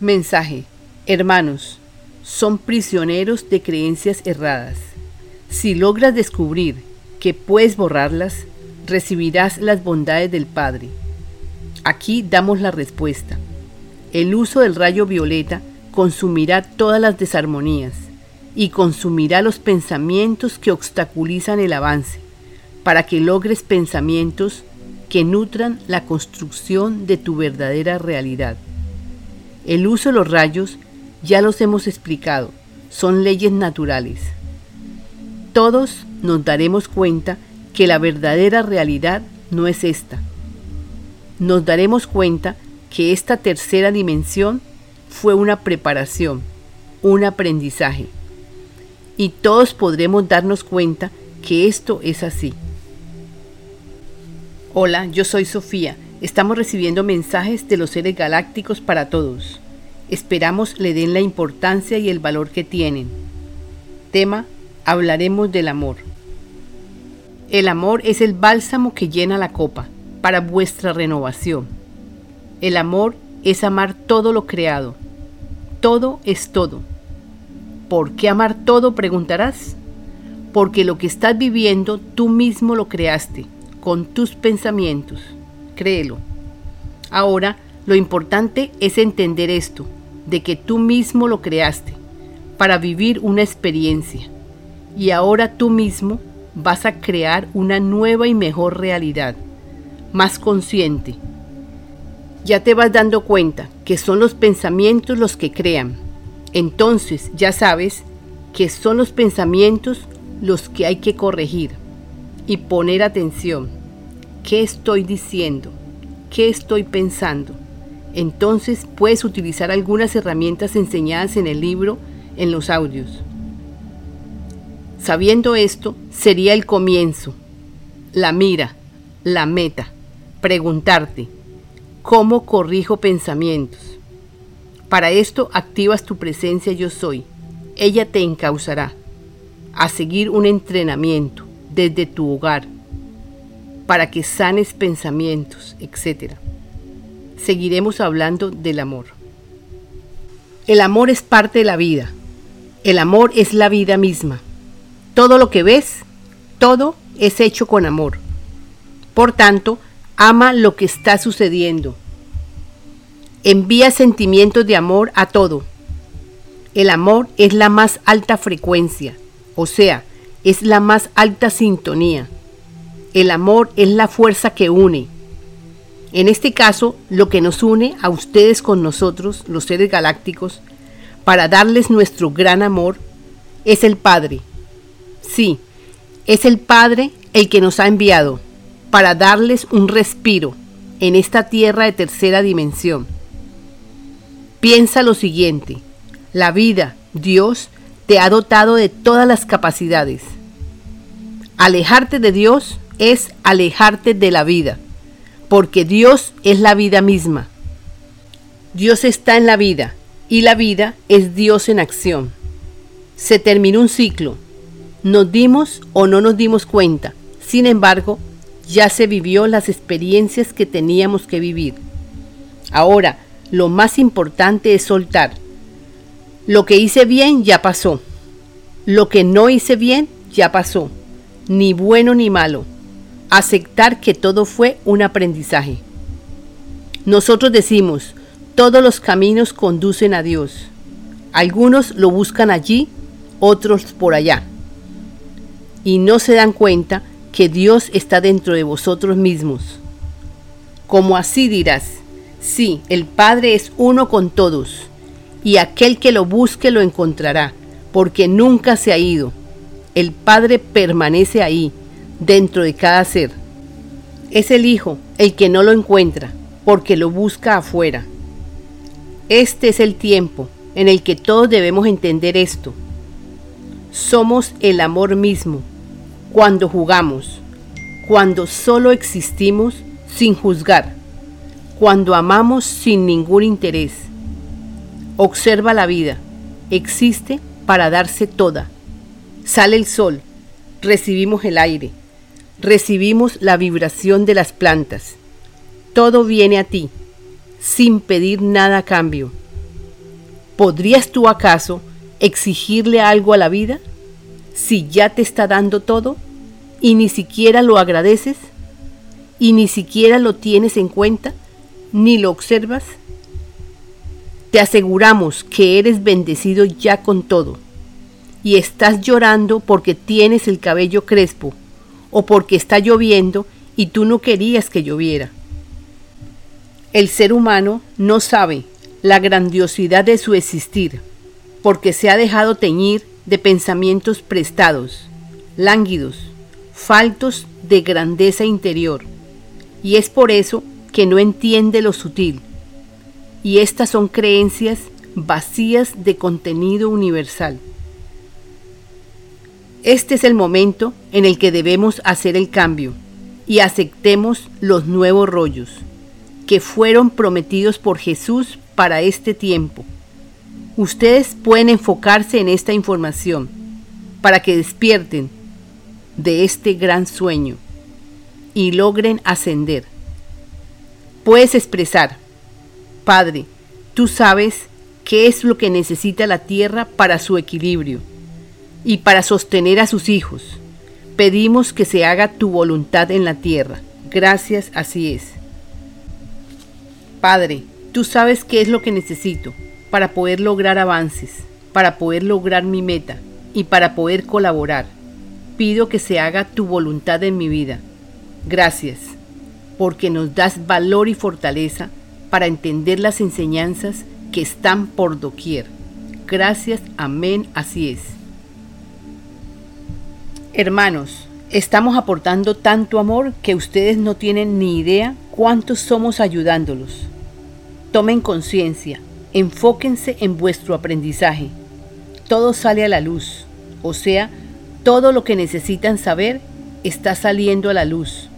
Mensaje. Hermanos, son prisioneros de creencias erradas. Si logras descubrir que puedes borrarlas, recibirás las bondades del Padre. Aquí damos la respuesta. El uso del rayo violeta consumirá todas las desarmonías y consumirá los pensamientos que obstaculizan el avance, para que logres pensamientos que nutran la construcción de tu verdadera realidad. El uso de los rayos, ya los hemos explicado, son leyes naturales. Todos nos daremos cuenta que la verdadera realidad no es esta. Nos daremos cuenta que esta tercera dimensión fue una preparación, un aprendizaje. Y todos podremos darnos cuenta que esto es así. Hola, yo soy Sofía Estamos recibiendo mensajes de los seres galácticos para todos. Esperamos le den la importancia y el valor que tienen. Tema, hablaremos del amor. El amor es el bálsamo que llena la copa para vuestra renovación. El amor es amar todo lo creado. Todo es todo. ¿Por qué amar todo? preguntarás. Porque lo que estás viviendo tú mismo lo creaste, con tus pensamientos créelo. Ahora, lo importante es entender esto, de que tú mismo lo creaste, para vivir una experiencia. Y ahora tú mismo vas a crear una nueva y mejor realidad, más consciente. Ya te vas dando cuenta que son los pensamientos los que crean. Entonces ya sabes que son los pensamientos los que hay que corregir y poner atención ¿Qué estoy diciendo? ¿Qué estoy pensando? Entonces puedes utilizar algunas herramientas enseñadas en el libro, en los audios. Sabiendo esto, sería el comienzo, la mira, la meta, preguntarte, ¿cómo corrijo pensamientos? Para esto activas tu presencia yo soy. Ella te encauzará a seguir un entrenamiento desde tu hogar para que sanes pensamientos, etc. Seguiremos hablando del amor. El amor es parte de la vida. El amor es la vida misma. Todo lo que ves, todo es hecho con amor. Por tanto, ama lo que está sucediendo. Envía sentimientos de amor a todo. El amor es la más alta frecuencia, o sea, es la más alta sintonía. El amor es la fuerza que une. En este caso, lo que nos une a ustedes con nosotros, los seres galácticos, para darles nuestro gran amor, es el Padre. Sí, es el Padre el que nos ha enviado para darles un respiro en esta tierra de tercera dimensión. Piensa lo siguiente, la vida, Dios, te ha dotado de todas las capacidades. Alejarte de Dios es alejarte de la vida, porque Dios es la vida misma. Dios está en la vida y la vida es Dios en acción. Se terminó un ciclo. Nos dimos o no nos dimos cuenta. Sin embargo, ya se vivió las experiencias que teníamos que vivir. Ahora, lo más importante es soltar. Lo que hice bien ya pasó. Lo que no hice bien ya pasó. Ni bueno ni malo aceptar que todo fue un aprendizaje. Nosotros decimos, todos los caminos conducen a Dios. Algunos lo buscan allí, otros por allá. Y no se dan cuenta que Dios está dentro de vosotros mismos. Como así dirás, sí, el Padre es uno con todos, y aquel que lo busque lo encontrará, porque nunca se ha ido. El Padre permanece ahí dentro de cada ser. Es el Hijo el que no lo encuentra, porque lo busca afuera. Este es el tiempo en el que todos debemos entender esto. Somos el amor mismo, cuando jugamos, cuando solo existimos sin juzgar, cuando amamos sin ningún interés. Observa la vida, existe para darse toda. Sale el sol, recibimos el aire, recibimos la vibración de las plantas. Todo viene a ti, sin pedir nada a cambio. ¿podrías tú acaso exigirle algo a la vida si ya te está dando todo y ni siquiera lo agradeces y ni siquiera lo tienes en cuenta ni lo observas? Te aseguramos que eres bendecido ya con todo y estás llorando porque tienes el cabello crespo o porque está lloviendo y tú no querías que lloviera. El ser humano no sabe la grandiosidad de su existir porque se ha dejado teñir de pensamientos prestados, lánguidos, faltos de grandeza interior, y es por eso que no entiende lo sutil, y estas son creencias vacías de contenido universal. Este es el momento en el que debemos hacer el cambio y aceptemos los nuevos rollos que fueron prometidos por Jesús para este tiempo. Ustedes pueden enfocarse en esta información para que despierten de este gran sueño y logren ascender. Puedes expresar, Padre, tú sabes qué es lo que necesita la tierra para su equilibrio y para sostener a sus hijos. Pedimos que se haga tu voluntad en la tierra. Gracias, así es. Padre, tú sabes qué es lo que necesito para poder lograr avances, para poder lograr mi meta y para poder colaborar. Pido que se haga tu voluntad en mi vida. Gracias, porque nos das valor y fortaleza para entender las enseñanzas que están por doquier. Gracias, amén, así es. Hermanos, estamos aportando tanto amor que ustedes no tienen ni idea cuántos somos ayudándolos. Tomen conciencia, enfóquense en vuestro aprendizaje. Todo sale a la luz, o sea, todo lo que necesitan saber está saliendo a la luz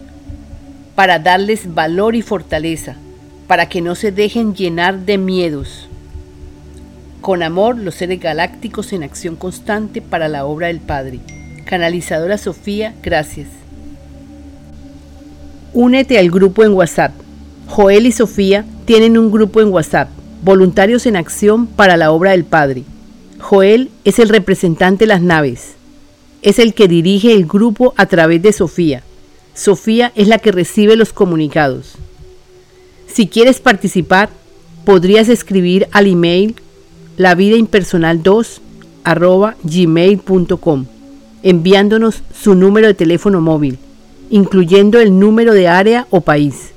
para darles valor y fortaleza para que no se dejen llenar de miedos. Con amor, los seres galácticos en acción constante para la obra del Padre. Canalizadora Sofía, gracias. Únete al grupo en WhatsApp. Joel y Sofía tienen un grupo en WhatsApp, Voluntarios en Acción para la Obra del Padre. Joel es el representante de las naves. Es el que dirige el grupo a través de Sofía. Sofía es la que recibe los comunicados. Si quieres participar, podrías escribir al email lavidaimpersonal2 gmail.com enviándonos su número de teléfono móvil, incluyendo el número de área o país.